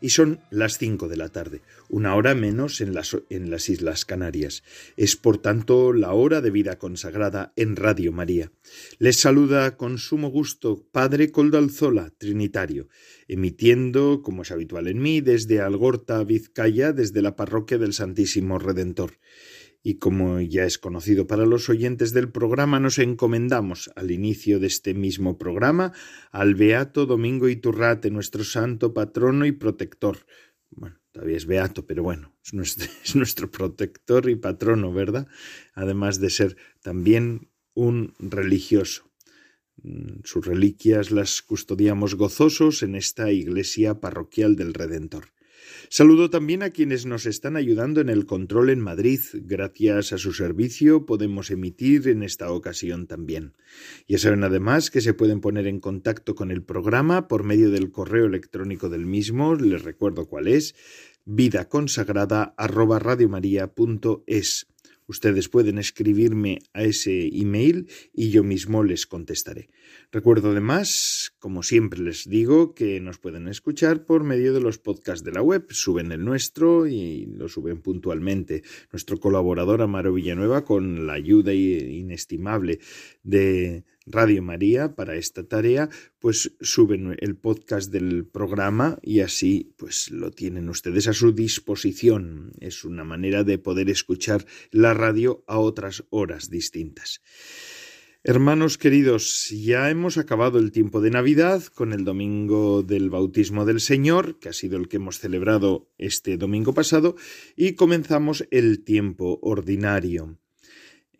y son las cinco de la tarde, una hora menos en las, en las Islas Canarias. Es por tanto la hora de vida consagrada en Radio María. Les saluda con sumo gusto Padre Coldalzola, Trinitario, emitiendo, como es habitual en mí, desde Algorta, Vizcaya, desde la parroquia del Santísimo Redentor y como ya es conocido para los oyentes del programa, nos encomendamos al inicio de este mismo programa al Beato Domingo Iturrate, nuestro santo patrono y protector. Bueno, todavía es beato, pero bueno, es nuestro, es nuestro protector y patrono, ¿verdad? Además de ser también un religioso. Sus reliquias las custodiamos gozosos en esta iglesia parroquial del Redentor. Saludo también a quienes nos están ayudando en el control en Madrid. Gracias a su servicio podemos emitir en esta ocasión también. Ya saben además que se pueden poner en contacto con el programa por medio del correo electrónico del mismo. Les recuerdo cuál es vidaconsagrada@radiomaria.es. Ustedes pueden escribirme a ese email y yo mismo les contestaré. Recuerdo además, como siempre les digo, que nos pueden escuchar por medio de los podcasts de la web. Suben el nuestro y lo suben puntualmente. Nuestro colaborador Amaro Villanueva, con la ayuda inestimable de Radio María para esta tarea, pues suben el podcast del programa y así pues lo tienen ustedes a su disposición. Es una manera de poder escuchar la radio a otras horas distintas. Hermanos queridos, ya hemos acabado el tiempo de Navidad con el domingo del bautismo del Señor, que ha sido el que hemos celebrado este domingo pasado, y comenzamos el tiempo ordinario.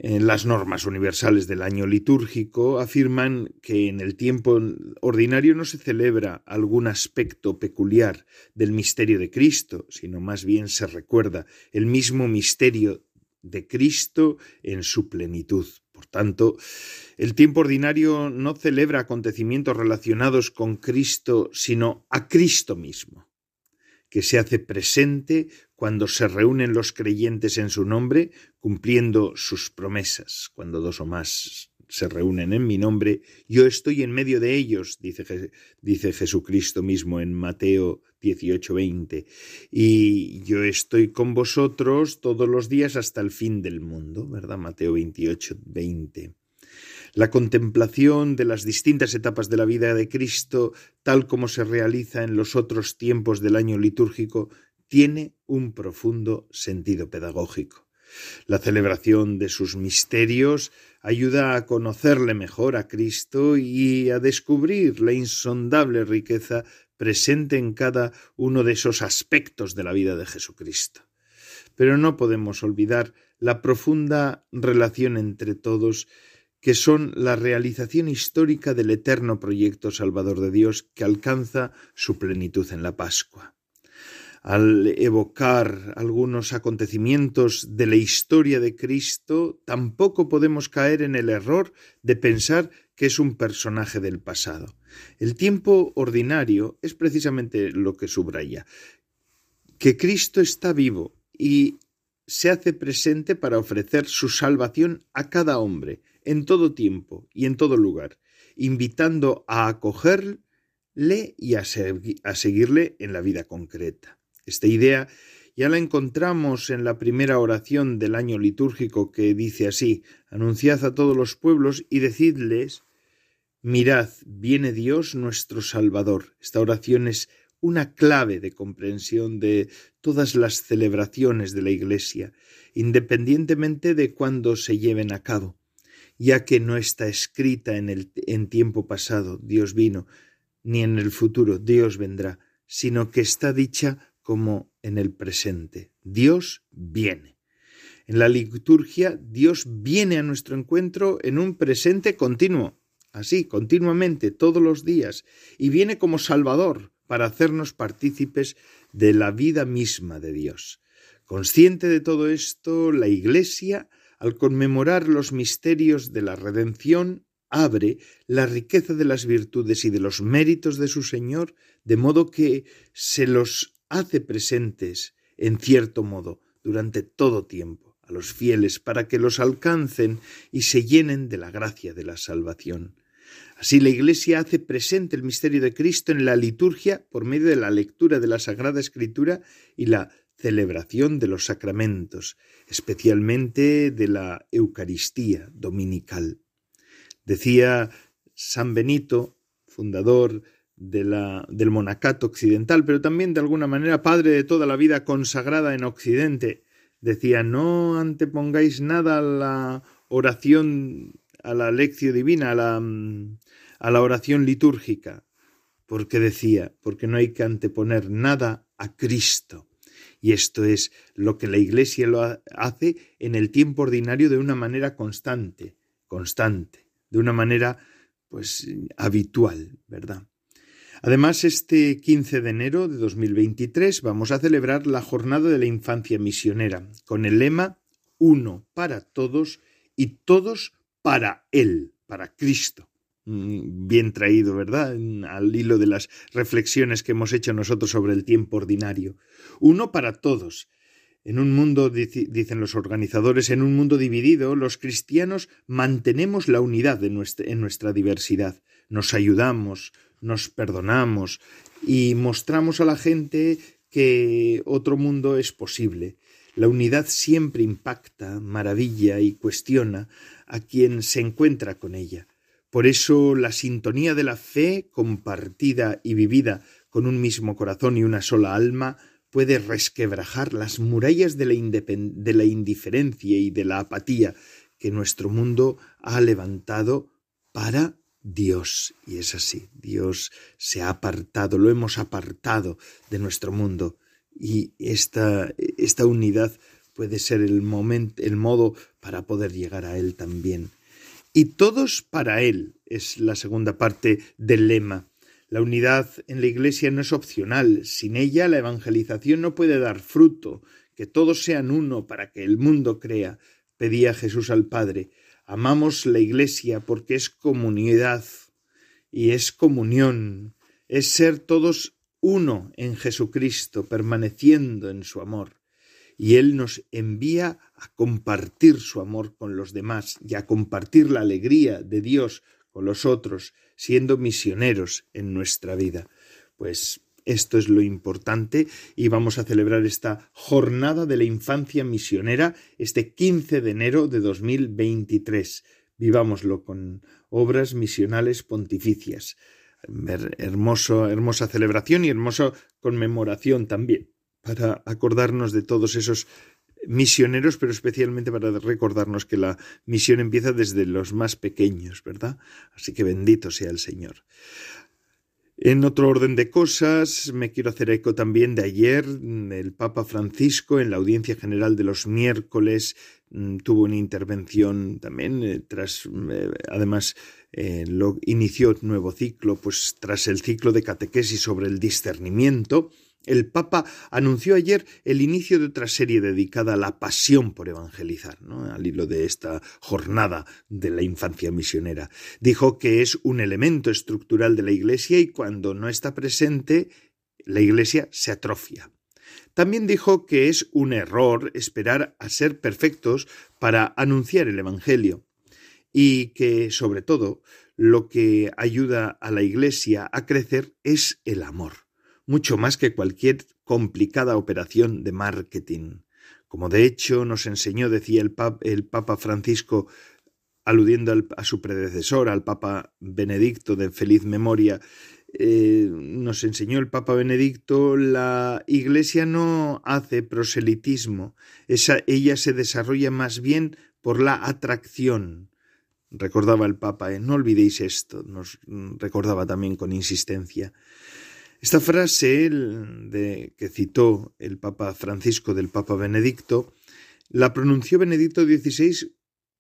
Las normas universales del año litúrgico afirman que en el tiempo ordinario no se celebra algún aspecto peculiar del misterio de Cristo, sino más bien se recuerda el mismo misterio de Cristo en su plenitud. Por tanto, el tiempo ordinario no celebra acontecimientos relacionados con Cristo, sino a Cristo mismo que se hace presente cuando se reúnen los creyentes en su nombre, cumpliendo sus promesas. Cuando dos o más se reúnen en mi nombre, yo estoy en medio de ellos, dice, dice Jesucristo mismo en Mateo 18:20, y yo estoy con vosotros todos los días hasta el fin del mundo, ¿verdad? Mateo 28:20. La contemplación de las distintas etapas de la vida de Cristo, tal como se realiza en los otros tiempos del año litúrgico, tiene un profundo sentido pedagógico. La celebración de sus misterios ayuda a conocerle mejor a Cristo y a descubrir la insondable riqueza presente en cada uno de esos aspectos de la vida de Jesucristo. Pero no podemos olvidar la profunda relación entre todos que son la realización histórica del eterno proyecto salvador de Dios que alcanza su plenitud en la Pascua. Al evocar algunos acontecimientos de la historia de Cristo, tampoco podemos caer en el error de pensar que es un personaje del pasado. El tiempo ordinario es precisamente lo que subraya, que Cristo está vivo y se hace presente para ofrecer su salvación a cada hombre, en todo tiempo y en todo lugar, invitando a acogerle y a, seguirle en la vida concreta. Esta idea ya la encontramos en la primera oración del año litúrgico que dice así, anunciad a todos los pueblos y decidles, mirad, viene Dios nuestro Salvador. Esta oración es una clave de comprensión de todas las celebraciones de la Iglesia, independientemente de cuándo se lleven a cabo ya que no está escrita en el en tiempo pasado, Dios vino, ni en el futuro, Dios vendrá, sino que está dicha como en el presente. Dios viene. En la liturgia, Dios viene a nuestro encuentro en un presente continuo, así, continuamente, todos los días, y viene como Salvador para hacernos partícipes de la vida misma de Dios. Consciente de todo esto, la Iglesia al conmemorar los misterios de la redención, abre la riqueza de las virtudes y de los méritos de su Señor, de modo que se los hace presentes, en cierto modo, durante todo tiempo, a los fieles, para que los alcancen y se llenen de la gracia de la salvación. Así la Iglesia hace presente el misterio de Cristo en la liturgia por medio de la lectura de la Sagrada Escritura y la celebración de los sacramentos, especialmente de la Eucaristía dominical. Decía San Benito, fundador de la, del monacato occidental, pero también de alguna manera padre de toda la vida consagrada en Occidente, decía, no antepongáis nada a la oración, a la lección divina, a la, a la oración litúrgica, porque decía, porque no hay que anteponer nada a Cristo. Y esto es lo que la Iglesia lo hace en el tiempo ordinario de una manera constante, constante, de una manera pues habitual, ¿verdad? Además, este 15 de enero de 2023 vamos a celebrar la Jornada de la Infancia Misionera con el lema Uno para todos y todos para Él, para Cristo. Mm, bien traído, ¿verdad? Al hilo de las reflexiones que hemos hecho nosotros sobre el tiempo ordinario. Uno para todos. En un mundo, dicen los organizadores, en un mundo dividido, los cristianos mantenemos la unidad en nuestra diversidad. Nos ayudamos, nos perdonamos y mostramos a la gente que otro mundo es posible. La unidad siempre impacta, maravilla y cuestiona a quien se encuentra con ella. Por eso la sintonía de la fe compartida y vivida con un mismo corazón y una sola alma puede resquebrajar las murallas de la, indiferencia y de la apatía que nuestro mundo ha levantado para Dios. Y es así, Dios se ha apartado, lo hemos apartado de nuestro mundo. Y esta, esta unidad puede ser el momento, el modo para poder llegar a Él también. Y todos para Él es la segunda parte del lema. La unidad en la Iglesia no es opcional. Sin ella la evangelización no puede dar fruto. Que todos sean uno para que el mundo crea. Pedía Jesús al Padre. Amamos la Iglesia porque es comunidad y es comunión, es ser todos uno en Jesucristo, permaneciendo en su amor. Y Él nos envía a compartir su amor con los demás y a compartir la alegría de Dios con los otros, siendo misioneros en nuestra vida. Pues esto es lo importante y vamos a celebrar esta jornada de la infancia misionera este 15 de enero de 2023. Vivámoslo con obras misionales pontificias. Hermoso, hermosa celebración y hermosa conmemoración también para acordarnos de todos esos misioneros, pero especialmente para recordarnos que la misión empieza desde los más pequeños, ¿verdad? Así que bendito sea el Señor. En otro orden de cosas, me quiero hacer eco también de ayer. El Papa Francisco, en la audiencia general de los miércoles, mm, tuvo una intervención también, eh, tras, eh, además, eh, inició nuevo ciclo, pues tras el ciclo de catequesis sobre el discernimiento, el Papa anunció ayer el inicio de otra serie dedicada a la pasión por evangelizar, al hilo de esta jornada de la infancia misionera. Dijo que es un elemento estructural de la Iglesia y cuando no está presente, la Iglesia se atrofia. También dijo que es un error esperar a ser perfectos para anunciar el Evangelio y que, sobre todo, lo que ayuda a la Iglesia a crecer es el amor mucho más que cualquier complicada operación de marketing. Como de hecho nos enseñó, decía el, Papa Francisco, aludiendo a su predecesor, al Papa Benedicto de feliz memoria, eh, nos enseñó el Papa Benedicto, la Iglesia no hace proselitismo, ella se desarrolla más bien por la atracción. Recordaba el Papa, ¿eh? no olvidéis esto, nos recordaba también con insistencia. Esta frase de, que citó el Papa Francisco del Papa Benedicto la pronunció Benedicto XVI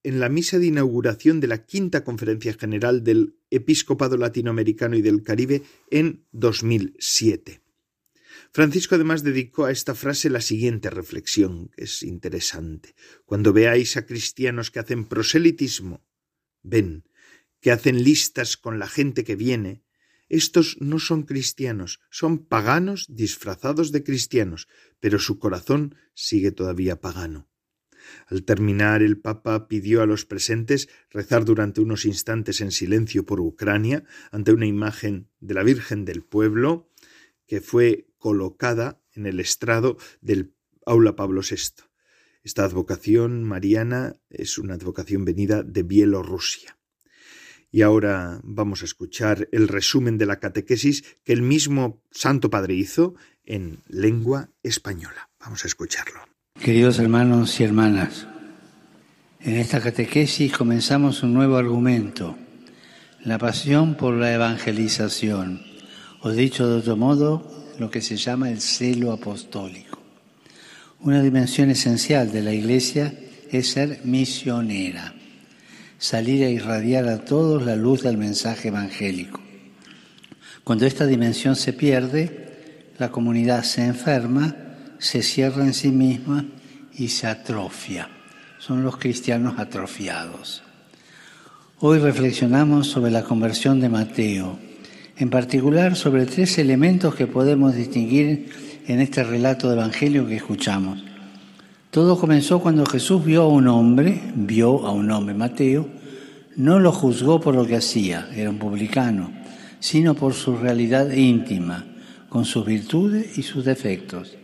en la misa de inauguración de la quinta conferencia general del Episcopado Latinoamericano y del Caribe en 2007. Francisco además dedicó a esta frase la siguiente reflexión, que es interesante. Cuando veáis a cristianos que hacen proselitismo, ven que hacen listas con la gente que viene, estos no son cristianos, son paganos disfrazados de cristianos, pero su corazón sigue todavía pagano. Al terminar, el Papa pidió a los presentes rezar durante unos instantes en silencio por Ucrania ante una imagen de la Virgen del Pueblo que fue colocada en el estrado del aula Pablo VI. Esta advocación mariana es una advocación venida de Bielorrusia. Y ahora vamos a escuchar el resumen de la catequesis que el mismo Santo Padre hizo en lengua española. Vamos a escucharlo. Queridos hermanos y hermanas, en esta catequesis comenzamos un nuevo argumento, la pasión por la evangelización, o dicho de otro modo, lo que se llama el celo apostólico. Una dimensión esencial de la Iglesia es ser misionera salir a irradiar a todos la luz del mensaje evangélico. Cuando esta dimensión se pierde, la comunidad se enferma, se cierra en sí misma y se atrofia. Son los cristianos atrofiados. Hoy reflexionamos sobre la conversión de Mateo, en particular sobre tres elementos que podemos distinguir en este relato de Evangelio que escuchamos. Todo comenzó cuando Jesús vio a un hombre, vio a un hombre, Mateo, no lo juzgó por lo que hacía, era un publicano, sino por su realidad íntima, con sus virtudes y sus defectos.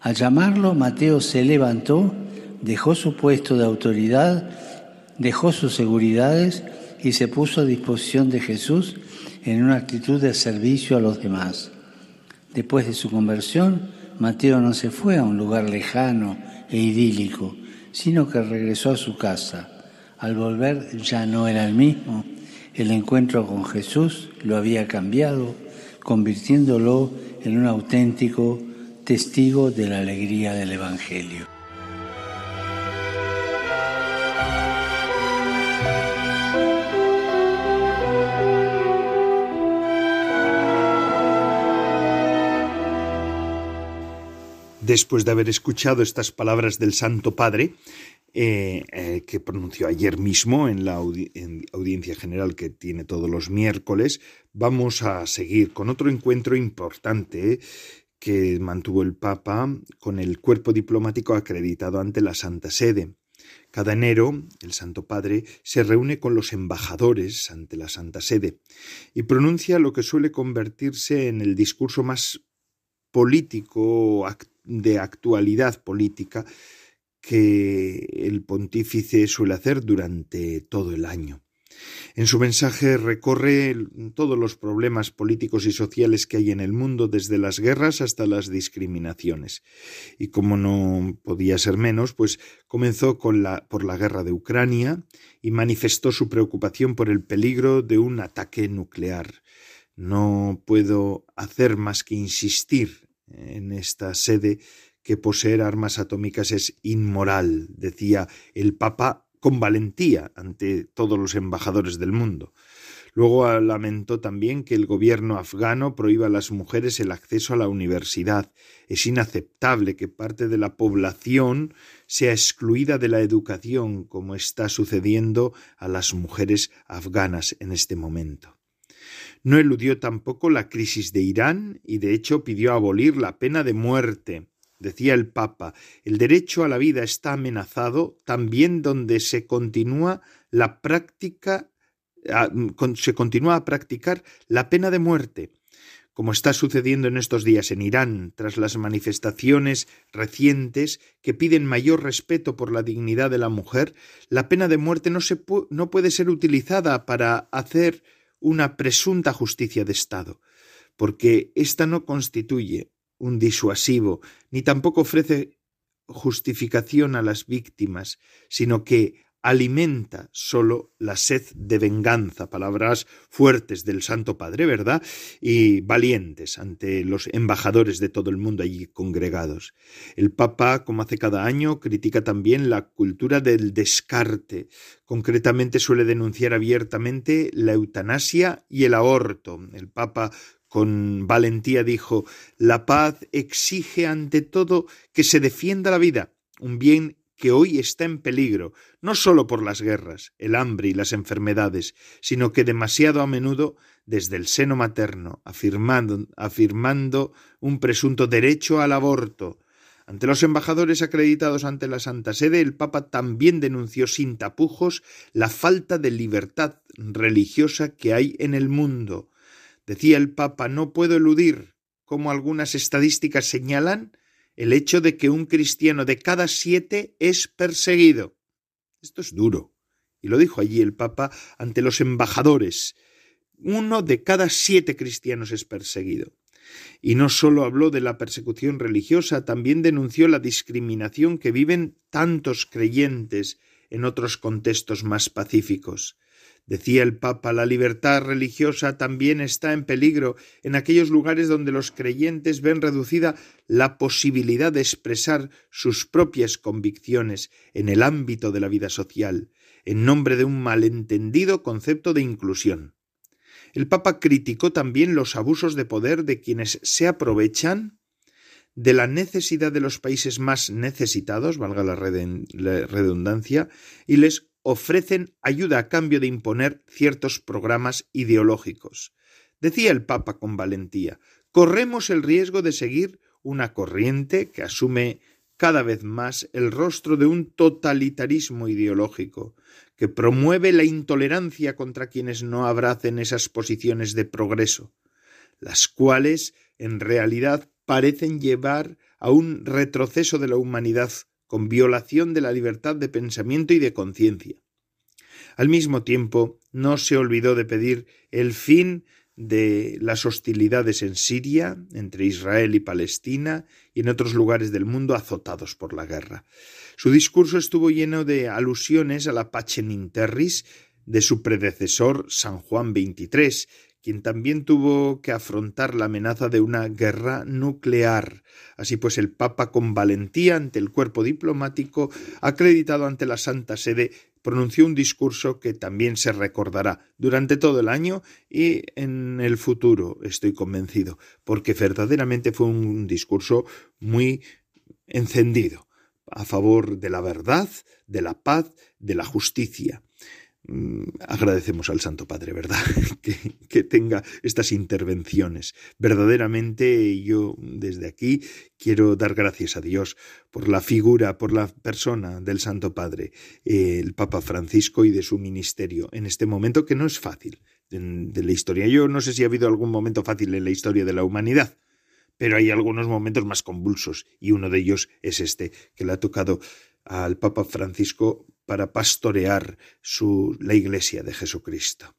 Al llamarlo, Mateo se levantó, dejó su puesto de autoridad, dejó sus seguridades y se puso a disposición de Jesús en una actitud de servicio a los demás. Después de su conversión, Mateo no se fue a un lugar lejano e idílico, sino que regresó a su casa. Al volver ya no era el mismo. El encuentro con Jesús lo había cambiado, convirtiéndolo en un auténtico testigo de la alegría del Evangelio. Después de haber escuchado estas palabras del Santo Padre, eh, eh, que pronunció ayer mismo en la audiencia general que tiene todos los miércoles, vamos a seguir con otro encuentro importante que mantuvo el Papa con el cuerpo diplomático acreditado ante la Santa Sede. Cada enero, el Santo Padre se reúne con los embajadores ante la Santa Sede y pronuncia lo que suele convertirse en el discurso más político, de actualidad política que el pontífice suele hacer durante todo el año. En su mensaje recorre todos los problemas políticos y sociales que hay en el mundo, desde las guerras hasta las discriminaciones. Y como no podía ser menos, pues comenzó con la, por la guerra de Ucrania y manifestó su preocupación por el peligro de un ataque nuclear. No puedo hacer más que insistir en esta sede que poseer armas atómicas es inmoral, decía el Papa con valentía ante todos los embajadores del mundo. Luego lamentó también que el gobierno afgano prohíba a las mujeres el acceso a la universidad. Es inaceptable que parte de la población sea excluida de la educación, como está sucediendo a las mujeres afganas en este momento. No eludió tampoco la crisis de Irán y de hecho pidió abolir la pena de muerte. Decía el Papa, el derecho a la vida está amenazado también donde se continúa la práctica se continúa a practicar la pena de muerte, como está sucediendo en estos días en Irán, tras las manifestaciones recientes que piden mayor respeto por la dignidad de la mujer, la pena de muerte no, se no puede ser utilizada para hacer una presunta justicia de Estado, porque ésta no constituye un disuasivo, ni tampoco ofrece justificación a las víctimas, sino que alimenta sólo la sed de venganza, palabras fuertes del Santo Padre, ¿verdad? Y valientes ante los embajadores de todo el mundo allí congregados. El Papa, como hace cada año, critica también la cultura del descarte. Concretamente suele denunciar abiertamente la eutanasia y el aborto. El Papa con valentía dijo La paz exige ante todo que se defienda la vida, un bien que hoy está en peligro, no sólo por las guerras, el hambre y las enfermedades, sino que demasiado a menudo desde el seno materno, afirmando, afirmando un presunto derecho al aborto. Ante los embajadores acreditados ante la Santa Sede, el Papa también denunció sin tapujos la falta de libertad religiosa que hay en el mundo. Decía el Papa, no puedo eludir, como algunas estadísticas señalan, el hecho de que un cristiano de cada siete es perseguido. Esto es duro. Y lo dijo allí el Papa ante los embajadores. Uno de cada siete cristianos es perseguido. Y no sólo habló de la persecución religiosa, también denunció la discriminación que viven tantos creyentes en otros contextos más pacíficos. Decía el Papa, la libertad religiosa también está en peligro en aquellos lugares donde los creyentes ven reducida la posibilidad de expresar sus propias convicciones en el ámbito de la vida social, en nombre de un malentendido concepto de inclusión. El Papa criticó también los abusos de poder de quienes se aprovechan de la necesidad de los países más necesitados, valga la redundancia, y les ofrecen ayuda a cambio de imponer ciertos programas ideológicos. Decía el Papa con valentía, corremos el riesgo de seguir una corriente que asume cada vez más el rostro de un totalitarismo ideológico, que promueve la intolerancia contra quienes no abracen esas posiciones de progreso, las cuales en realidad parecen llevar a un retroceso de la humanidad con violación de la libertad de pensamiento y de conciencia. Al mismo tiempo, no se olvidó de pedir el fin de las hostilidades en Siria, entre Israel y Palestina, y en otros lugares del mundo azotados por la guerra. Su discurso estuvo lleno de alusiones a la Pacem in Terris de su predecesor San Juan XXIII, quien también tuvo que afrontar la amenaza de una guerra nuclear. Así pues, el Papa, con valentía ante el cuerpo diplomático, acreditado ante la Santa Sede, pronunció un discurso que también se recordará durante todo el año y en el futuro, estoy convencido, porque verdaderamente fue un discurso muy encendido a favor de la verdad, de la paz, de la justicia. Mm, agradecemos al Santo Padre, ¿verdad? Que, tenga estas intervenciones. Verdaderamente yo desde aquí quiero dar gracias a Dios por la figura, por la persona del Santo Padre, el Papa Francisco y de su ministerio en este momento que no es fácil de la historia. Yo no sé si ha habido algún momento fácil en la historia de la humanidad, pero hay algunos momentos más convulsos y uno de ellos es este que le ha tocado al Papa Francisco para pastorear su, la Iglesia de Jesucristo.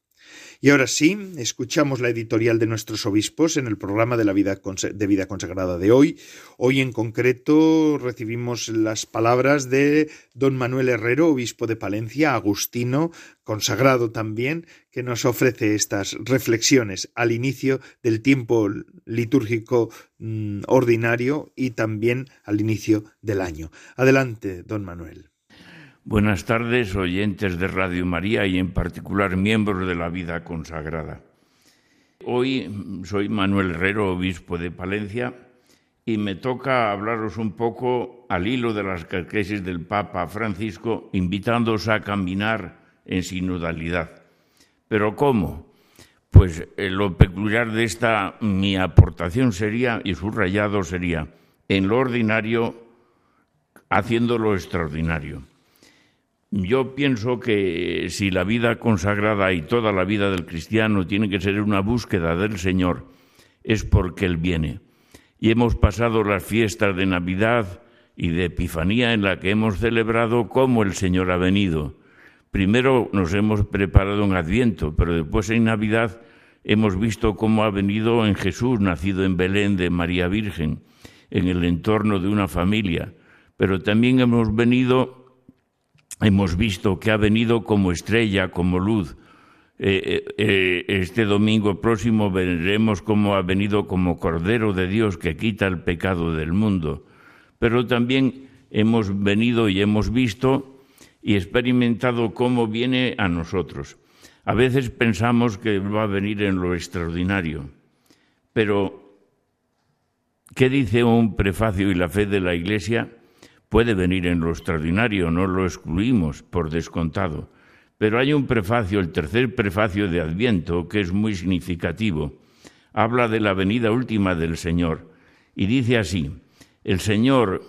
Y ahora sí, escuchamos la editorial de nuestros obispos en el programa de la vida de vida consagrada de hoy. Hoy en concreto recibimos las palabras de don Manuel Herrero, obispo de Palencia, agustino, consagrado también, que nos ofrece estas reflexiones al inicio del tiempo litúrgico mm, ordinario y también al inicio del año. Adelante, don Manuel. Buenas tardes, oyentes de Radio María y en particular miembros de la vida consagrada. Hoy soy Manuel Herrero, obispo de Palencia, y me toca hablaros un poco al hilo de las catequesis del Papa Francisco, invitándoos a caminar en sinodalidad. ¿Pero cómo? Pues eh, lo peculiar de esta mi aportación sería, y subrayado sería, en lo ordinario, haciendo lo extraordinario. Yo pienso que si la vida consagrada y toda la vida del cristiano tiene que ser una búsqueda del Señor, es porque Él viene. Y hemos pasado las fiestas de Navidad y de Epifanía en la que hemos celebrado cómo el Señor ha venido. Primero nos hemos preparado en Adviento, pero después en Navidad hemos visto cómo ha venido en Jesús, nacido en Belén de María Virgen, en el entorno de una familia. Pero también hemos venido hemos visto que ha venido como estrella, como luz. Eh, eh, eh, este domingo próximo veremos cómo ha venido como Cordero de Dios que quita el pecado del mundo. Pero también hemos venido y hemos visto y experimentado cómo viene a nosotros. A veces pensamos que va a venir en lo extraordinario, pero ¿qué dice un prefacio y la fe de la Iglesia? Puede venir en lo extraordinario, no lo excluimos por descontado. Pero hay un prefacio, el tercer prefacio de Adviento, que es muy significativo. Habla de la venida última del Señor y dice así, el Señor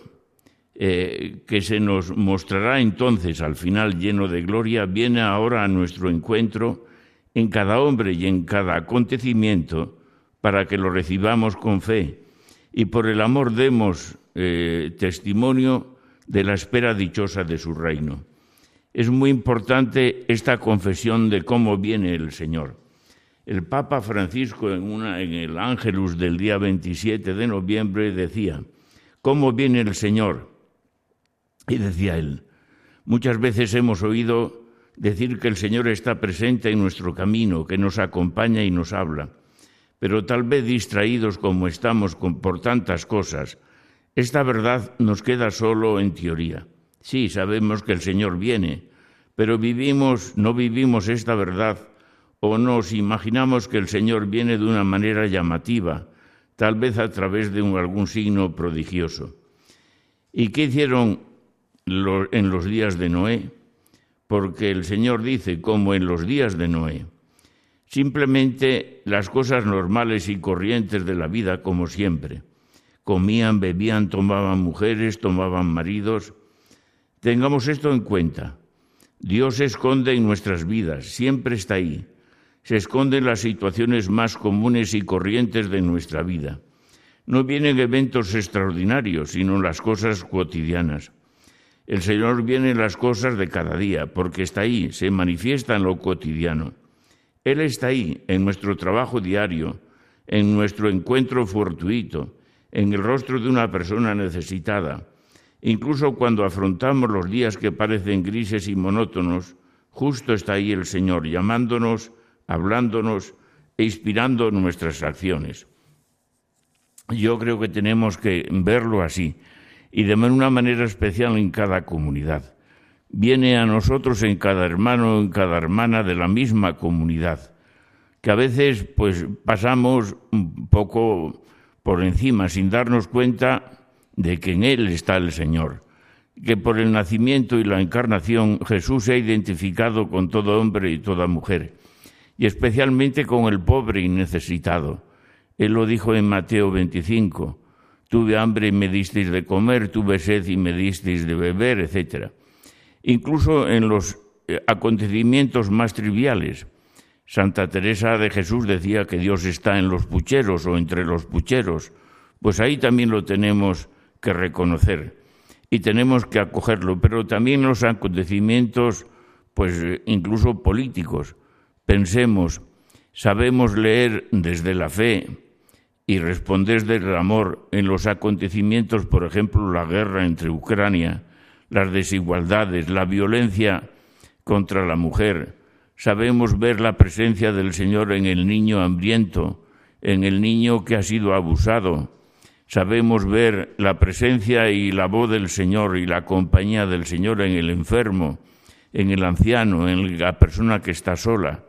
eh, que se nos mostrará entonces al final lleno de gloria, viene ahora a nuestro encuentro en cada hombre y en cada acontecimiento para que lo recibamos con fe y por el amor demos eh, testimonio de la espera dichosa de su reino. Es muy importante esta confesión de cómo viene el Señor. El Papa Francisco en, una, el Ángelus del día 27 de noviembre decía, ¿cómo viene el Señor? Y decía él, muchas veces hemos oído decir que el Señor está presente en nuestro camino, que nos acompaña y nos habla, pero tal vez distraídos como estamos por tantas cosas, esta verdad nos queda solo en teoría. Sí, sabemos que el Señor viene, pero vivimos, no vivimos esta verdad o nos imaginamos que el Señor viene de una manera llamativa, tal vez a través de algún signo prodigioso. ¿Y qué hicieron en los días de Noé? Porque el Señor dice, como en los días de Noé, simplemente las cosas normales y corrientes de la vida como siempre comían, bebían, tomaban mujeres, tomaban maridos. Tengamos esto en cuenta. Dios se esconde en nuestras vidas, siempre está ahí. Se esconde en las situaciones más comunes y corrientes de nuestra vida. No vienen eventos extraordinarios, sino las cosas cotidianas. El Señor viene en las cosas de cada día, porque está ahí, se manifiesta en lo cotidiano. Él está ahí, en nuestro trabajo diario, en nuestro encuentro fortuito, en el rostro de una persona necesitada. Incluso cuando afrontamos los días que parecen grises y monótonos, justo está ahí el Señor llamándonos, hablándonos e inspirando nuestras acciones. Yo creo que tenemos que verlo así y de una manera especial en cada comunidad. Viene a nosotros en cada hermano, en cada hermana de la misma comunidad, que a veces pues pasamos un poco por encima sin darnos cuenta de que en Él está el Señor, que por el nacimiento y la encarnación Jesús se ha identificado con todo hombre y toda mujer, y especialmente con el pobre y necesitado. Él lo dijo en Mateo 25, tuve hambre y me disteis de comer, tuve sed y me disteis de beber, etc. Incluso en los eh, acontecimientos más triviales, Santa Teresa de Jesús decía que Dios está en los pucheros o entre los pucheros, pues ahí también lo tenemos que reconocer y tenemos que acogerlo, pero también los acontecimientos, pues incluso políticos. Pensemos, sabemos leer desde la fe y responder desde el amor en los acontecimientos, por ejemplo, la guerra entre Ucrania, las desigualdades, la violencia contra la mujer, Sabemos ver la presencia del Señor en el niño hambriento, en el niño que ha sido abusado. Sabemos ver la presencia y la voz del Señor y la compañía del Señor en el enfermo, en el anciano, en la persona que está sola.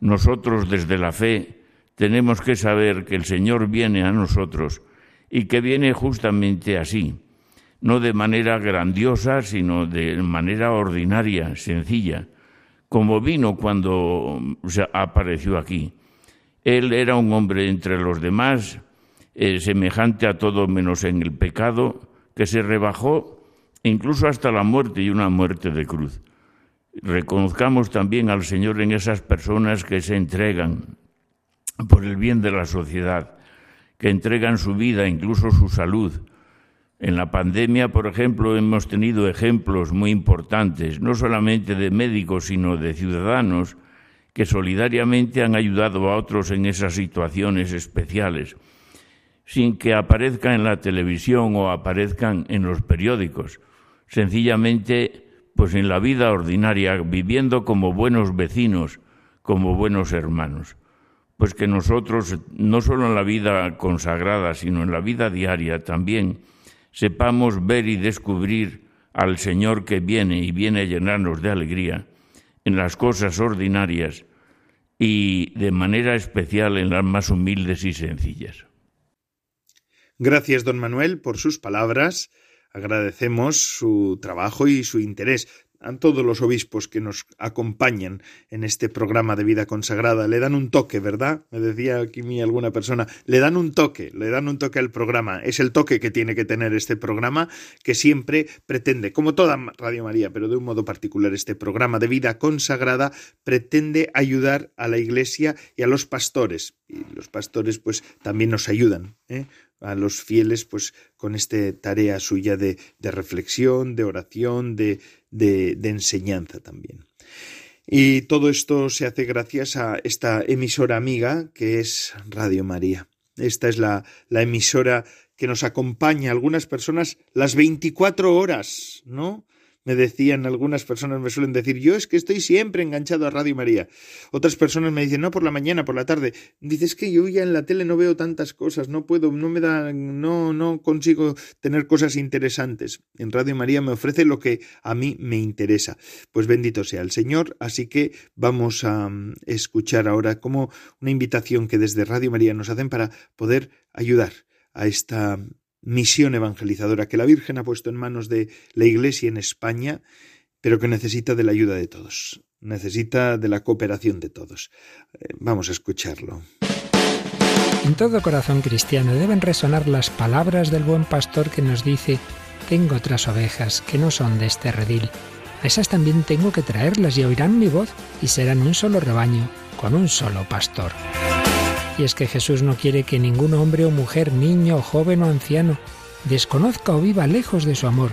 Nosotros desde la fe tenemos que saber que el Señor viene a nosotros y que viene justamente así, no de manera grandiosa, sino de manera ordinaria, sencilla como vino cuando apareció aquí. Él era un hombre entre los demás, eh, semejante a todo menos en el pecado, que se rebajó incluso hasta la muerte y una muerte de cruz. Reconozcamos también al Señor en esas personas que se entregan por el bien de la sociedad, que entregan su vida, incluso su salud, en la pandemia, por ejemplo, hemos tenido ejemplos muy importantes, no solamente de médicos, sino de ciudadanos que solidariamente han ayudado a otros en esas situaciones especiales, sin que aparezcan en la televisión o aparezcan en los periódicos. Sencillamente, pues en la vida ordinaria, viviendo como buenos vecinos, como buenos hermanos. Pues que nosotros, no solo en la vida consagrada, sino en la vida diaria también, sepamos ver y descubrir al Señor que viene y viene a llenarnos de alegría en las cosas ordinarias y de manera especial en las más humildes y sencillas. Gracias, don Manuel, por sus palabras. Agradecemos su trabajo y su interés a todos los obispos que nos acompañan en este programa de vida consagrada. Le dan un toque, ¿verdad? Me decía aquí mi alguna persona, le dan un toque, le dan un toque al programa. Es el toque que tiene que tener este programa que siempre pretende, como toda Radio María, pero de un modo particular este programa de vida consagrada, pretende ayudar a la Iglesia y a los pastores. Y los pastores pues también nos ayudan. ¿eh? a los fieles pues con esta tarea suya de reflexión, de oración, de, de, enseñanza también. Y todo esto se hace gracias a esta emisora amiga que es Radio María. Esta es la, la emisora que nos acompaña a algunas personas las 24 horas, ¿no? Me decían algunas personas, me suelen decir, yo es que estoy siempre enganchado a Radio María. Otras personas me dicen, no, por la mañana, por la tarde. Dices que yo ya en la tele no veo tantas cosas, no puedo, no me da, no, no consigo tener cosas interesantes. En Radio María me ofrece lo que a mí me interesa. Pues bendito sea el Señor. Así que vamos a mm, escuchar ahora como una invitación que desde Radio María nos hacen para poder ayudar a esta misión evangelizadora que la Virgen ha puesto en manos de la Iglesia en España, pero que necesita de la ayuda de todos, necesita de la cooperación de todos. Eh, vamos a escucharlo. En todo corazón cristiano deben resonar las palabras del buen pastor que nos dice, tengo otras ovejas que no son de este redil. A esas también tengo que traerlas y oirán mi voz y serán un solo rebaño con un solo pastor. Y es que Jesús no quiere que ningún hombre o mujer, niño, joven o anciano, desconozca o viva lejos de su amor,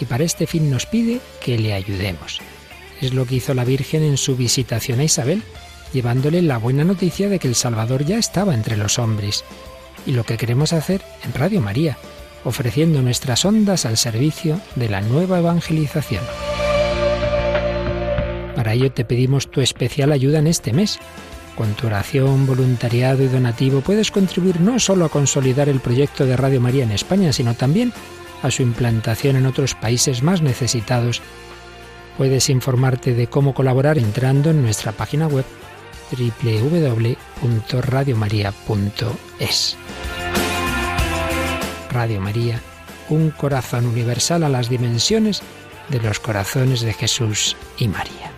y para este fin nos pide que le ayudemos. Es lo que hizo la Virgen en su visitación a Isabel, llevándole la buena noticia de que el Salvador ya estaba entre los hombres, y lo que queremos hacer en Radio María, ofreciendo nuestras ondas al servicio de la nueva evangelización. Para ello te pedimos tu especial ayuda en este mes con tu oración, voluntariado y donativo puedes contribuir no solo a consolidar el proyecto de Radio María en España, sino también a su implantación en otros países más necesitados. Puedes informarte de cómo colaborar entrando en nuestra página web www.radiomaria.es. Radio María, un corazón universal a las dimensiones de los corazones de Jesús y María.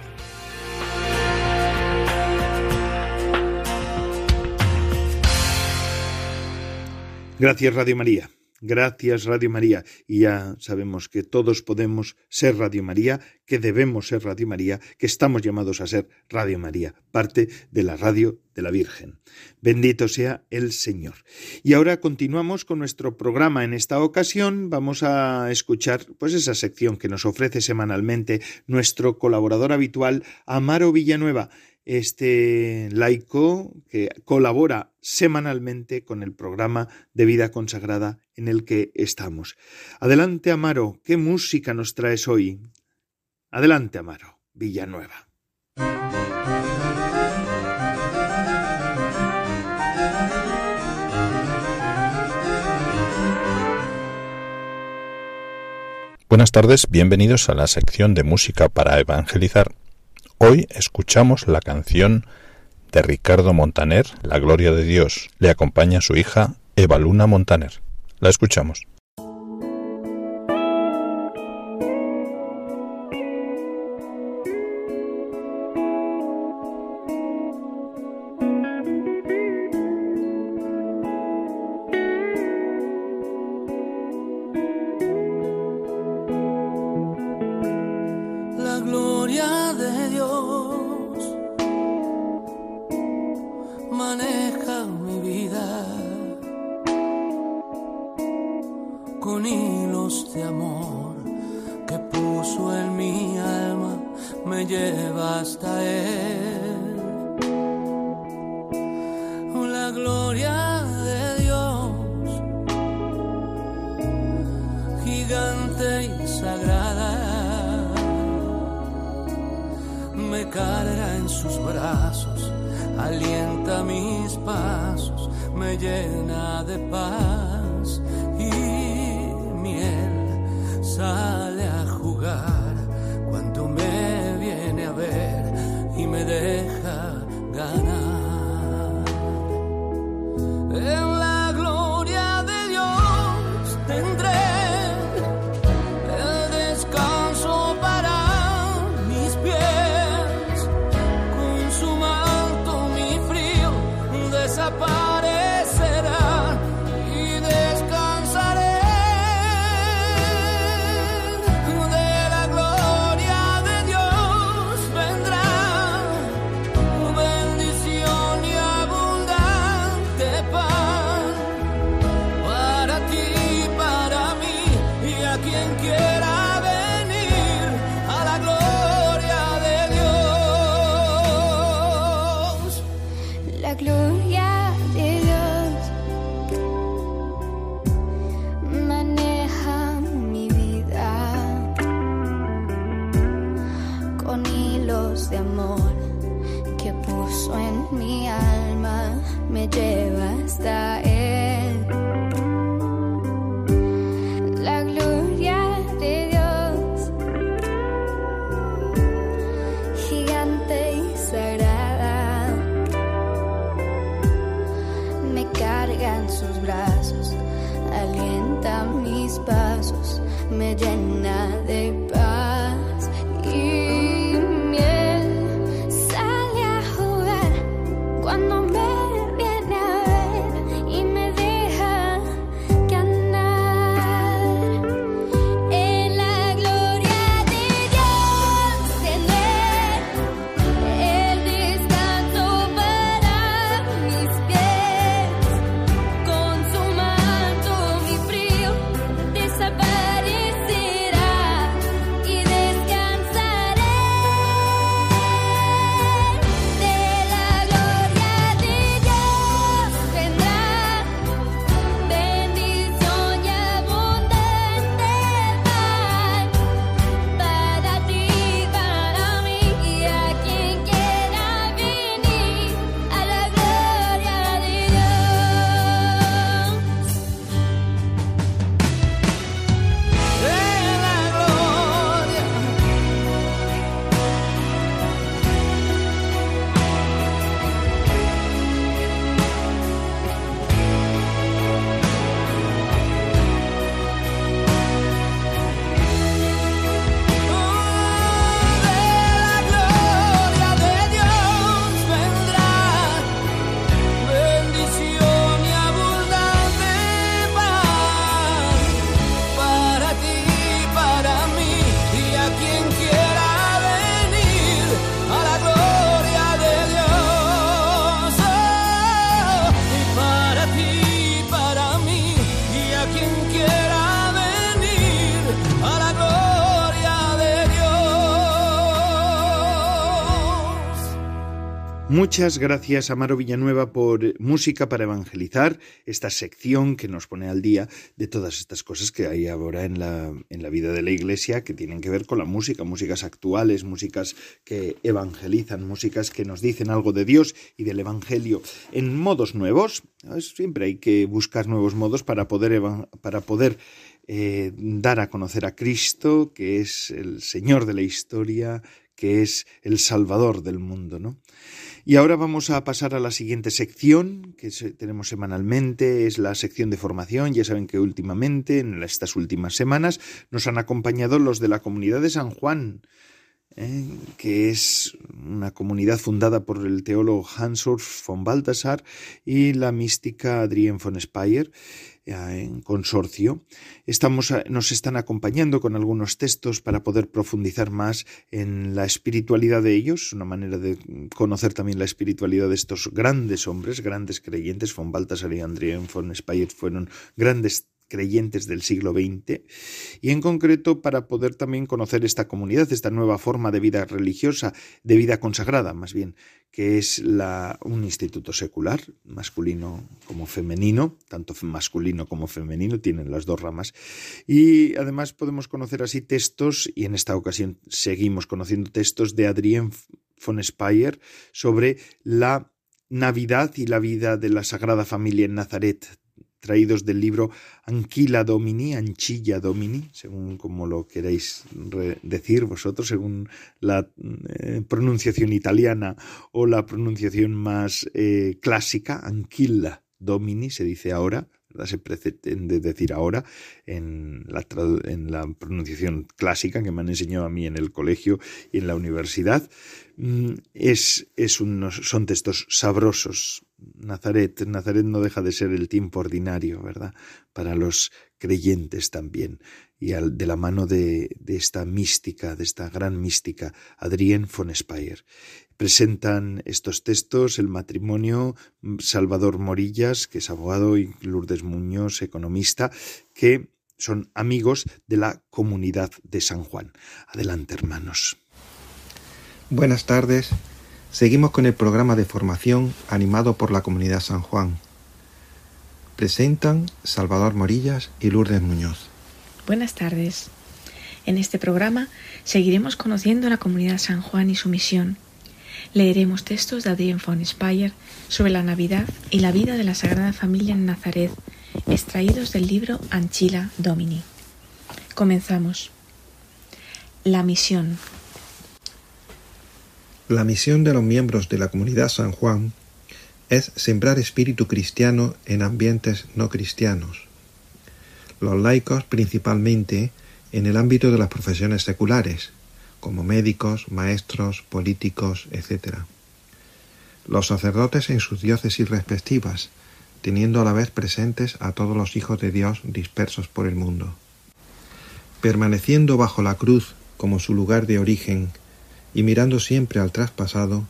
Gracias Radio María. Gracias Radio María. Y ya sabemos que todos podemos ser Radio María, que debemos ser Radio María, que estamos llamados a ser Radio María, parte de la radio de la Virgen. Bendito sea el Señor. Y ahora continuamos con nuestro programa. En esta ocasión vamos a escuchar pues esa sección que nos ofrece semanalmente nuestro colaborador habitual Amaro Villanueva este laico que colabora semanalmente con el programa de vida consagrada en el que estamos. Adelante, Amaro, ¿qué música nos traes hoy? Adelante, Amaro, Villanueva. Buenas tardes, bienvenidos a la sección de música para evangelizar Hoy escuchamos la canción de Ricardo Montaner, La Gloria de Dios. Le acompaña su hija Eva Luna Montaner. La escuchamos. Muchas gracias, Amaro Villanueva, por Música para Evangelizar, esta sección que nos pone al día de todas estas cosas que hay ahora en la, en la vida de la Iglesia que tienen que ver con la música, músicas actuales, músicas que evangelizan, músicas que nos dicen algo de Dios y del Evangelio en modos nuevos. Siempre hay que buscar nuevos modos para poder, para poder eh, dar a conocer a Cristo, que es el Señor de la historia, que es el Salvador del mundo, ¿no? Y ahora vamos a pasar a la siguiente sección que tenemos semanalmente, es la sección de formación. Ya saben que últimamente, en estas últimas semanas, nos han acompañado los de la comunidad de San Juan, ¿eh? que es una comunidad fundada por el teólogo Hans-Urs von Balthasar y la mística Adrienne von Speyer eh, en consorcio. Estamos, nos están acompañando con algunos textos para poder profundizar más en la espiritualidad de ellos, una manera de conocer también la espiritualidad de estos grandes hombres, grandes creyentes. Von Balthasar y Adrienne von Speyer fueron grandes creyentes del siglo XX y en concreto para poder también conocer esta comunidad, esta nueva forma de vida religiosa, de vida consagrada más bien, que es la, un instituto secular, masculino como femenino, tanto masculino como femenino, tienen las dos ramas, y además podemos conocer así textos, y en esta ocasión seguimos conociendo textos de Adrien von Speyer sobre la Navidad y la vida de la Sagrada Familia en Nazaret, traídos del libro Anquila Domini, Anchilla Domini, según como lo queráis re- decir vosotros, según la eh, pronunciación italiana o la pronunciación más eh, clásica, Anquilla Domini se dice ahora, se pretende decir ahora en la, en la pronunciación clásica que me han enseñado a mí en el colegio y en la universidad. Mm, Es, es unos, son textos sabrosos. Nazaret, Nazaret no deja de ser el tiempo ordinario, ¿verdad? Para los creyentes también. Y al- de la mano de, de esta mística, de esta gran mística, Adrienne von Speyer. Presentan estos textos el matrimonio Salvador Morillas, que es abogado, y Lourdes Muñoz, economista, que son amigos de la comunidad de San Juan. Adelante, hermanos. Buenas tardes. Seguimos con el programa de formación animado por la Comunidad San Juan. Presentan Salvador Morillas y Lourdes Muñoz. Buenas tardes. En este programa seguiremos conociendo la comunidad San Juan y su misión. Leeremos textos de Adrien von Speyer sobre la Navidad y la vida de la Sagrada Familia en Nazaret, extraídos del libro Anchila Domini. Comenzamos. La misión. La misión de los miembros de la comunidad San Juan es sembrar espíritu cristiano en ambientes no cristianos. Los laicos principalmente en el ámbito de las profesiones seculares, como médicos, maestros, políticos, etc. Los sacerdotes en sus diócesis respectivas, teniendo a la vez presentes a todos los hijos de Dios dispersos por el mundo. Permaneciendo bajo la cruz como su lugar de origen y mirando siempre al traspasado,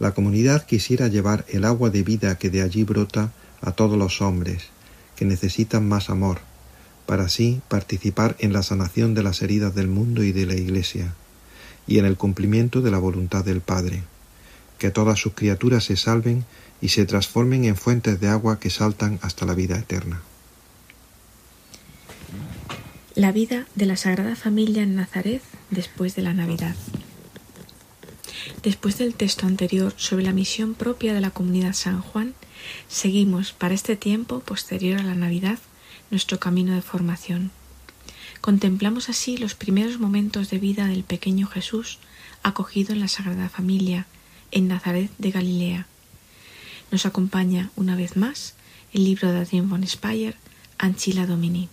la comunidad quisiera llevar el agua de vida que de allí brota a todos los hombres que necesitan más amor, para así participar en la sanación de las heridas del mundo y de la Iglesia, y en el cumplimiento de la voluntad del Padre, que todas sus criaturas se salven y se transformen en fuentes de agua que saltan hasta la vida eterna. La vida de la Sagrada Familia en Nazaret después de la Navidad. Después del texto anterior sobre la misión propia de la comunidad San Juan, seguimos para este tiempo posterior a la Navidad nuestro camino de formación. Contemplamos así los primeros momentos de vida del pequeño Jesús acogido en la Sagrada Familia en Nazaret de Galilea. Nos acompaña una vez más el libro de Adrien von Speyer, Anchila Domini.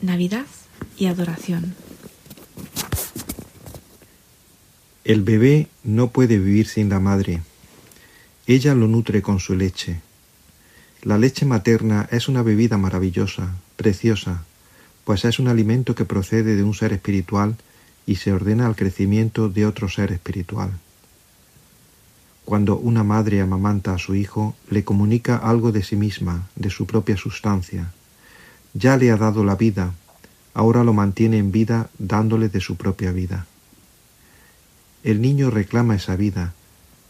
Navidad y adoración. El bebé no puede vivir sin la madre. Ella lo nutre con su leche. La leche materna es una bebida maravillosa, preciosa, pues es un alimento que procede de un ser espiritual y se ordena al crecimiento de otro ser espiritual. Cuando una madre amamanta a su hijo, le comunica algo de sí misma, de su propia sustancia. Ya le ha dado la vida, ahora lo mantiene en vida dándole de su propia vida. El niño reclama esa vida,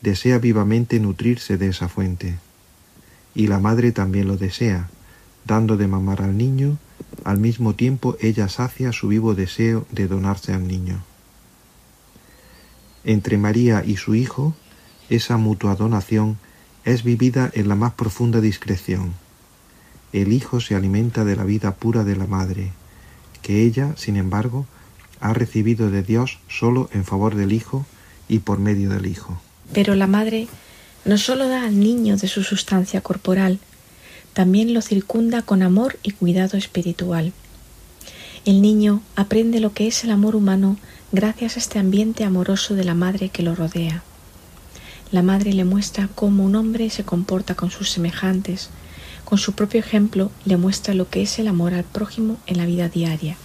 desea vivamente nutrirse de esa fuente. Y la madre también lo desea, dando de mamar al niño, al mismo tiempo ella sacia su vivo deseo de donarse al niño. Entre María y su hijo, esa mutua donación es vivida en la más profunda discreción. El hijo se alimenta de la vida pura de la madre, que ella, sin embargo, ha recibido de Dios solo en favor del Hijo y por medio del Hijo. Pero la madre no sólo da al niño de su sustancia corporal, también lo circunda con amor y cuidado espiritual. El niño aprende lo que es el amor humano gracias a este ambiente amoroso de la madre que lo rodea. La madre le muestra cómo un hombre se comporta con sus semejantes, con su propio ejemplo le muestra lo que es el amor al prójimo en la vida diaria.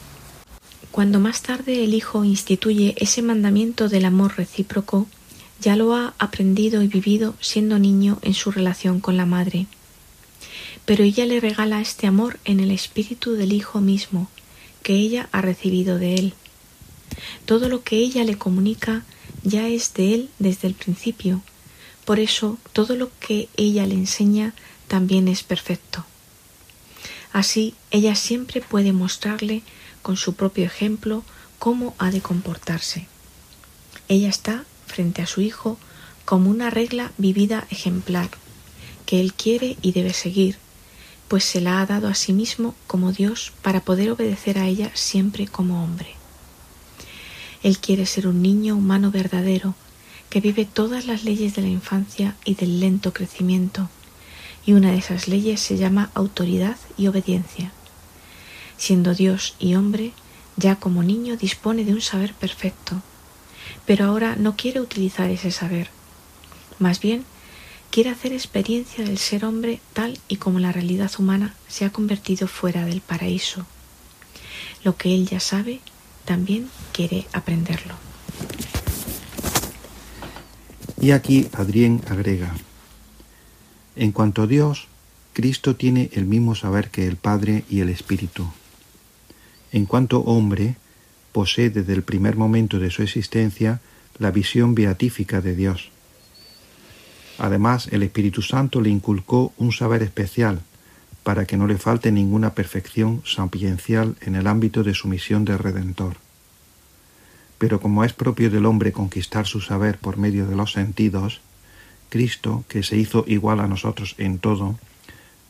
Cuando más tarde el Hijo instituye ese mandamiento del amor recíproco, ya lo ha aprendido y vivido siendo niño en su relación con la madre. Pero ella le regala este amor en el espíritu del Hijo mismo, que ella ha recibido de él. Todo lo que ella le comunica ya es de él desde el principio, por eso todo lo que ella le enseña también es perfecto. Así ella siempre puede mostrarle con su propio ejemplo cómo ha de comportarse. Ella está frente a su hijo como una regla vivida ejemplar, que él quiere y debe seguir, pues se la ha dado a sí mismo como Dios para poder obedecer a ella siempre como hombre. Él quiere ser un niño humano verdadero, que vive todas las leyes de la infancia y del lento crecimiento, y una de esas leyes se llama autoridad y obediencia. Siendo Dios y hombre, ya como niño dispone de un saber perfecto, pero ahora no quiere utilizar ese saber. Más bien, quiere hacer experiencia del ser hombre tal y como la realidad humana se ha convertido fuera del paraíso. Lo que él ya sabe, también quiere aprenderlo. Y aquí Adrián agrega, en cuanto a Dios, Cristo tiene el mismo saber que el Padre y el Espíritu. En cuanto hombre, posee desde el primer momento de su existencia la visión beatífica de Dios. Además, el Espíritu Santo le inculcó un saber especial para que no le falte ninguna perfección sapiencial en el ámbito de su misión de Redentor. Pero como es propio del hombre conquistar su saber por medio de los sentidos, Cristo, que se hizo igual a nosotros en todo,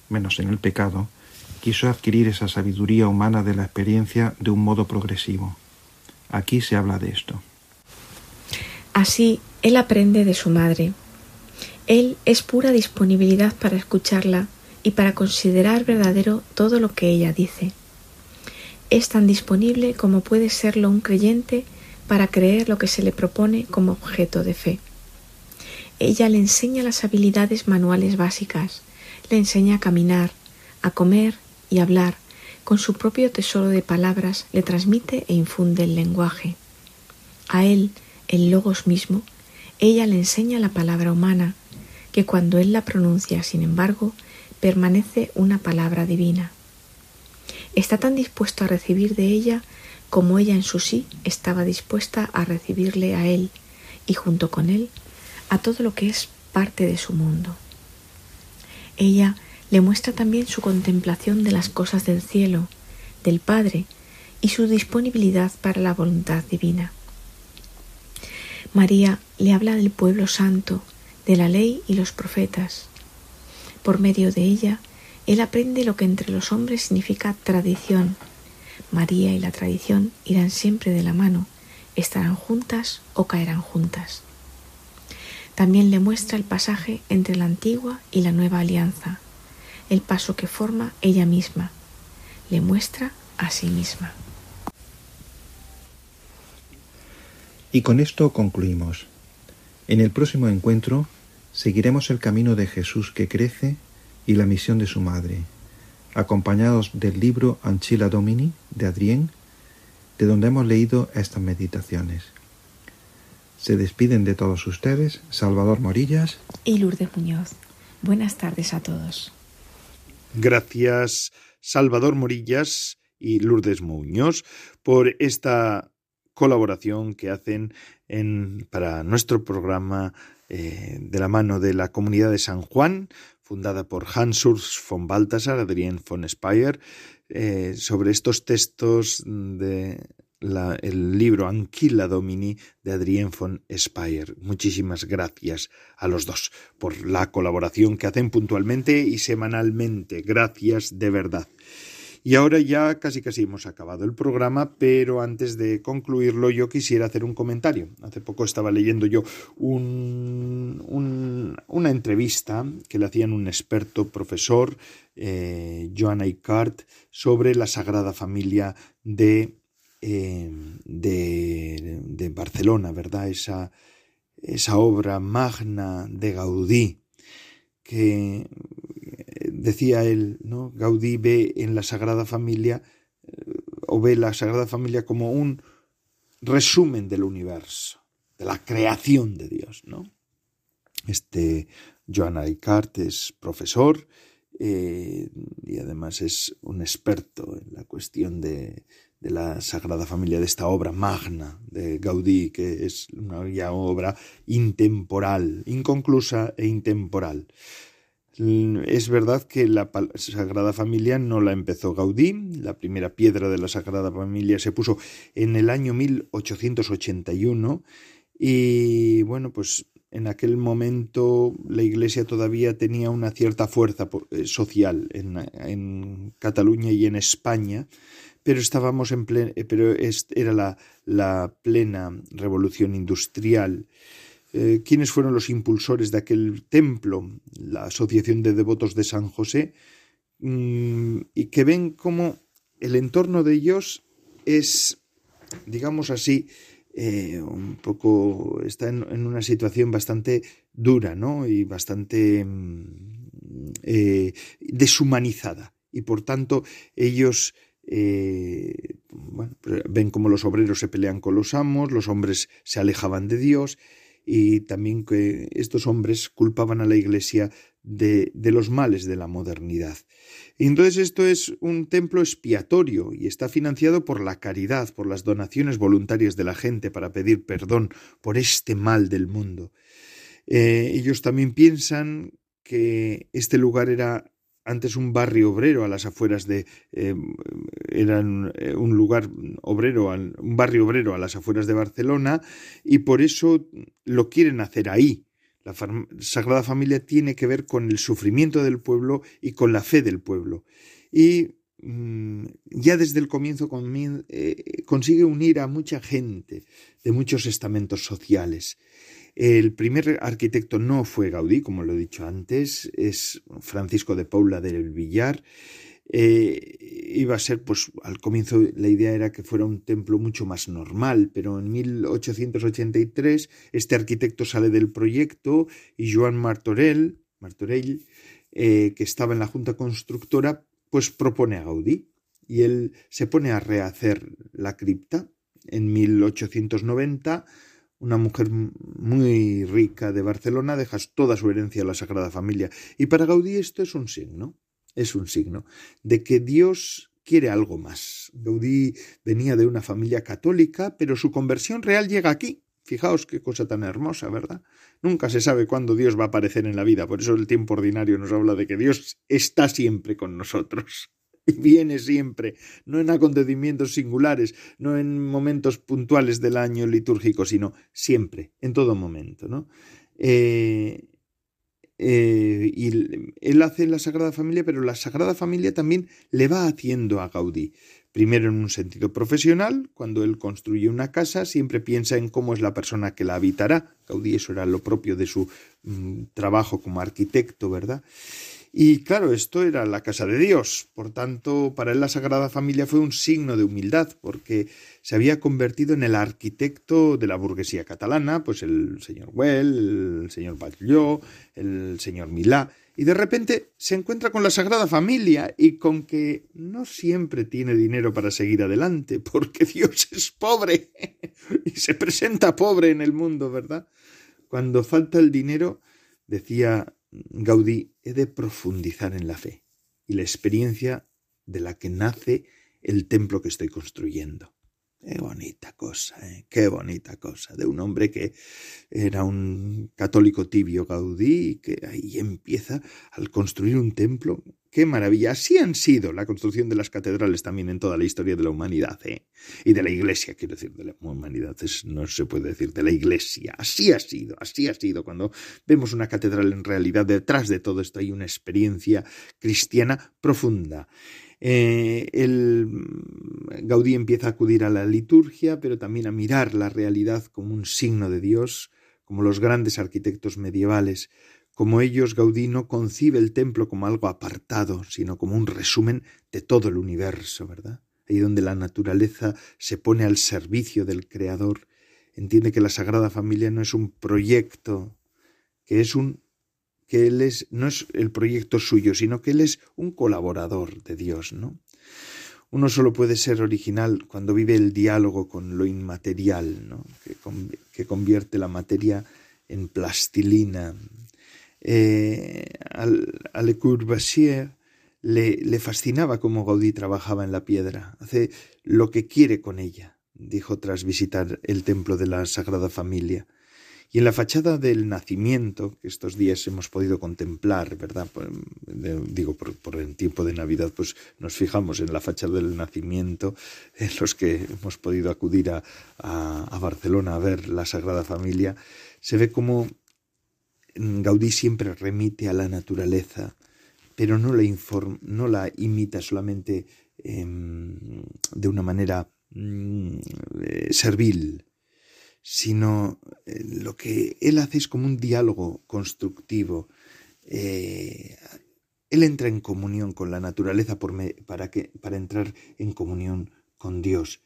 menos en el pecado, quiso adquirir esa sabiduría humana de la experiencia de un modo progresivo. Aquí se habla de esto. Así, él aprende de su madre. Él es pura disponibilidad para escucharla y para considerar verdadero todo lo que ella dice. Es tan disponible como puede serlo un creyente para creer lo que se le propone como objeto de fe. Ella le enseña las habilidades manuales básicas, le enseña a caminar, a comer y hablar, con su propio tesoro de palabras le transmite e infunde el lenguaje. A él, el logos mismo, ella le enseña la palabra humana, que cuando él la pronuncia, sin embargo, permanece una palabra divina. Está tan dispuesto a recibir de ella como ella en su sí estaba dispuesta a recibirle a él y junto con él a todo lo que es parte de su mundo. Ella le muestra también su contemplación de las cosas del cielo, del Padre y su disponibilidad para la voluntad divina. María le habla del pueblo santo, de la ley y los profetas. Por medio de ella, él aprende lo que entre los hombres significa tradición. María y la tradición irán siempre de la mano, estarán juntas o caerán juntas. También le muestra el pasaje entre la antigua y la nueva alianza, el paso que forma ella misma. Le muestra a sí misma. Y con esto concluimos. En el próximo encuentro seguiremos el camino de Jesús que crece y la misión de su madre, acompañados del libro Anchila Domini de Adrien, de donde hemos leído estas meditaciones. Se despiden de todos ustedes Salvador Morillas Y Lourdes Muñoz. Buenas tardes a todos. Gracias, Salvador Morillas y Lourdes Muñoz, por esta colaboración que hacen en, para nuestro programa eh, de la mano de la Comunidad de San Juan, fundada por Hans Urs von Balthasar, Adrien von Speyer, eh, sobre estos textos de el libro Anquila Domini de Adrien von Speyer. Muchísimas gracias a los dos por la colaboración que hacen puntualmente y semanalmente. Gracias de verdad. Y ahora ya casi casi hemos acabado el programa, pero antes de concluirlo yo quisiera hacer un comentario. Hace poco estaba leyendo yo un, un, una entrevista que le hacían un experto profesor, eh, Joan Icart, sobre la Sagrada Familia de, eh, de, de, Barcelona, ¿verdad? Esa, esa obra magna de Gaudí que decía él, ¿no? Gaudí ve en la Sagrada Familia o ve la Sagrada Familia como un resumen del universo, de la creación de Dios, ¿no? Este Joan Aicart es profesor eh, y además es un experto en la cuestión de, de, la Sagrada Familia, de esta obra magna de Gaudí, que es una obra intemporal, inconclusa e intemporal. Es verdad que la Sagrada Familia no la empezó Gaudí, la primera piedra de la Sagrada Familia se puso en el año 1881 y bueno, pues en aquel momento la Iglesia todavía tenía una cierta fuerza social en, en Cataluña y en España, pero estábamos en plena, pero era la, la plena revolución industrial. Eh, ¿Quiénes fueron los impulsores de aquel templo? La Asociación de Devotos de San José, mmm, y que ven cómo el entorno de ellos es, digamos así, eh, un poco, está en, en, una situación bastante dura, ¿no? Y bastante eh, deshumanizada. Y por tanto, ellos eh, bueno, ven cómo los obreros se pelean con los amos, los hombres se alejaban de Dios, y también que estos hombres culpaban a la Iglesia de, de, los males de la modernidad. Y entonces esto es un templo expiatorio y está financiado por la caridad, por las donaciones voluntarias de la gente para pedir perdón por este mal del mundo. Eh, ellos también piensan que este lugar era antes un barrio obrero a las afueras de, eh, era un, eh, un lugar obrero, un barrio obrero a las afueras de Barcelona y por eso lo quieren hacer ahí. La Sagrada Familia tiene que ver con el sufrimiento del pueblo y con la fe del pueblo. Y mm, ya desde el comienzo comien- eh, consigue unir a mucha gente de muchos estamentos sociales. El primer arquitecto no fue Gaudí, como lo he dicho antes, es Francisco de Paula del Villar. Eh, iba a ser, pues al comienzo la idea era que fuera un templo mucho más normal, pero en 1883 este arquitecto sale del proyecto y Joan Martorell, Martorell eh, que estaba en la junta constructora, pues propone a Gaudí y él se pone a rehacer la cripta en 1890 una mujer muy rica de Barcelona deja toda su herencia a la Sagrada Familia. Y para Gaudí esto es un signo, es un signo de que Dios quiere algo más. Gaudí venía de una familia católica, pero su conversión real llega aquí. Fijaos qué cosa tan hermosa, ¿verdad? Nunca se sabe cuándo Dios va a aparecer en la vida, por eso el tiempo ordinario nos habla de que Dios está siempre con nosotros viene siempre, no en acontecimientos singulares, no en momentos puntuales del año litúrgico, sino siempre, en todo momento, ¿no? Eh, eh, y él hace la Sagrada Familia, pero la Sagrada Familia también le va haciendo a Gaudí. Primero en un sentido profesional, cuando él construye una casa, siempre piensa en cómo es la persona que la habitará. Gaudí eso era lo propio de su mm, trabajo como arquitecto, ¿verdad? Y claro, esto era la casa de Dios. Por tanto, para él la Sagrada Familia fue un signo de humildad, porque se había convertido en el arquitecto de la burguesía catalana, pues el señor Well, el señor Batlló, el señor Milá, y de repente se encuentra con la Sagrada Familia y con que no siempre tiene dinero para seguir adelante, porque Dios es pobre y se presenta pobre en el mundo, ¿verdad? Cuando falta el dinero, decía Gaudí, he de profundizar en la fe y la experiencia de la que nace el templo que estoy construyendo. Qué bonita cosa, ¿eh? qué bonita cosa, de un hombre que era un católico tibio Gaudí y que ahí empieza al construir un templo. Qué maravilla. Así han sido la construcción de las catedrales también en toda la historia de la humanidad, ¿eh? Y de la iglesia, quiero decir, de la humanidad, es, no se puede decir de la iglesia. Así ha sido, así ha sido. Cuando vemos una catedral, en realidad detrás de todo esto hay una experiencia cristiana profunda. Eh, el Gaudí empieza a acudir a la liturgia, pero también a mirar la realidad como un signo de Dios, como los grandes arquitectos medievales. Como ellos, Gaudí no concibe el templo como algo apartado, sino como un resumen de todo el universo, ¿verdad? Ahí donde la naturaleza se pone al servicio del Creador, entiende que la Sagrada Familia no es un proyecto, que es un que él es no es el proyecto suyo, sino que él es un colaborador de Dios, ¿no? Uno solo puede ser original cuando vive el diálogo con lo inmaterial, ¿no? que, que convierte la materia en plastilina. Eh, a Le Corbusier le, fascinaba cómo Gaudí trabajaba en la piedra, hace lo que quiere con ella, dijo tras visitar el templo de la Sagrada Familia. Y en la fachada del nacimiento, que estos días hemos podido contemplar, ¿verdad? Digo, por, por, el tiempo de Navidad, pues nos fijamos en la fachada del nacimiento, en los que hemos podido acudir a, a, a Barcelona a ver la Sagrada Familia, se ve como Gaudí siempre remite a la naturaleza, pero no la, inform, no la imita solamente eh, de una manera eh, servil, sino eh, lo que él hace es como un diálogo constructivo. Eh, él entra en comunión con la naturaleza por para, que, para entrar en comunión con Dios.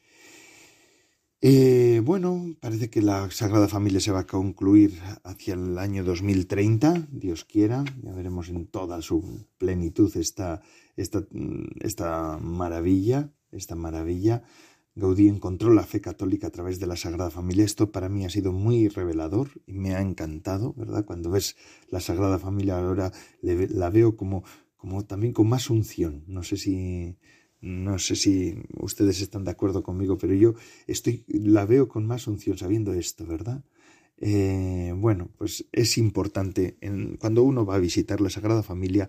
Eh, bueno, parece que la Sagrada Familia se va a concluir hacia el año 2030, Dios quiera, ya veremos en toda su plenitud esta, esta, esta maravilla, esta maravilla. Gaudí encontró la fe católica a través de la Sagrada Familia. Esto para mí ha sido muy revelador y me ha encantado, ¿verdad? Cuando ves la Sagrada Familia ahora la veo como, como también con más unción. No sé si no sé si ustedes están de acuerdo conmigo, pero yo estoy la veo con más unción sabiendo esto, ¿verdad? Eh, bueno, pues es importante cuando uno va a visitar la Sagrada Familia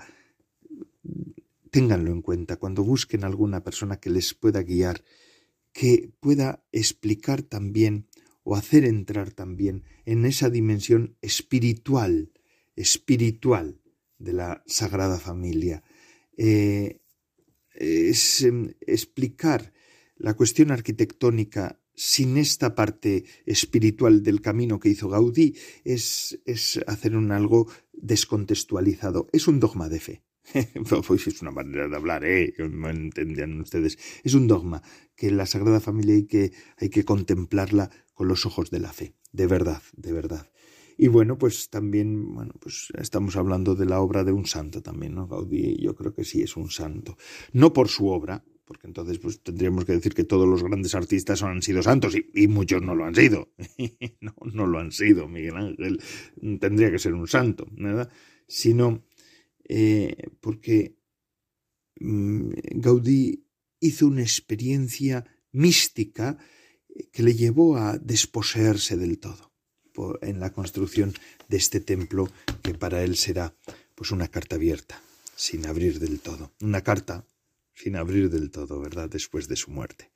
ténganlo en cuenta cuando busquen alguna persona que les pueda guiar, que pueda explicar también o hacer entrar también en esa dimensión espiritual, espiritual de la Sagrada Familia. Eh, es em, explicar la cuestión arquitectónica sin esta parte espiritual del camino que hizo Gaudí es, es hacer un algo descontextualizado. Es un dogma de fe. pues es una manera de hablar, ¿eh? No entendían ustedes. Es un dogma que la Sagrada Familia que, hay que contemplarla con los ojos de la fe. De verdad, de verdad. Y bueno, pues también, bueno, pues estamos hablando de la obra de un santo también, ¿no? Gaudí, yo creo que sí es un santo. No por su obra, porque entonces pues tendríamos que decir que todos los grandes artistas han sido santos y, muchos no lo han sido. no, no lo han sido, Miguel Ángel tendría que ser un santo, ¿verdad? Sino eh, porque mm, Gaudí hizo una experiencia mística que le llevó a desposeerse del todo en la construcción de este templo que para él será pues una carta abierta, sin abrir del todo. Una carta sin abrir del todo, ¿verdad? Después de su muerte.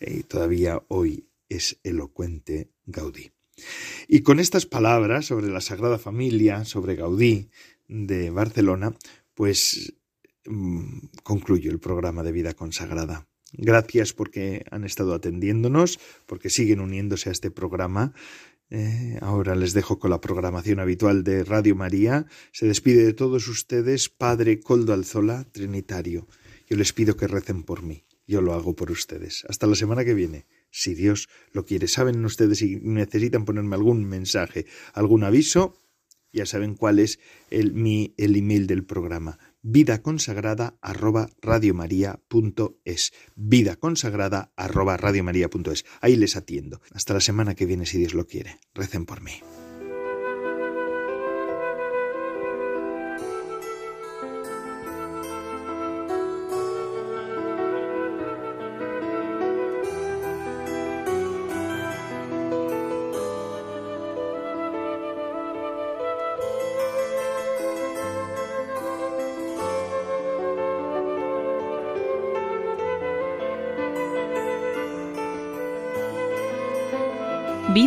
Y todavía hoy es elocuente Gaudí. Y con estas palabras sobre la Sagrada Familia, sobre Gaudí de Barcelona, pues mm, concluyo el programa de vida consagrada. Gracias porque han estado atendiéndonos, porque siguen uniéndose a este programa. Eh, ahora les dejo con la programación habitual de Radio María. Se despide de todos ustedes, Padre Coldo Alzola, Trinitario. Yo les pido que recen por mí. Yo lo hago por ustedes. Hasta la semana que viene, si Dios lo quiere. Saben ustedes si necesitan ponerme algún mensaje, algún aviso, ya saben cuál es el, mi, el email del programa. Vida consagrada arroba radiomaria.es. Vida consagrada arroba radiomaria.es. Ahí les atiendo. Hasta la semana que viene, si Dios lo quiere. Recen por mí.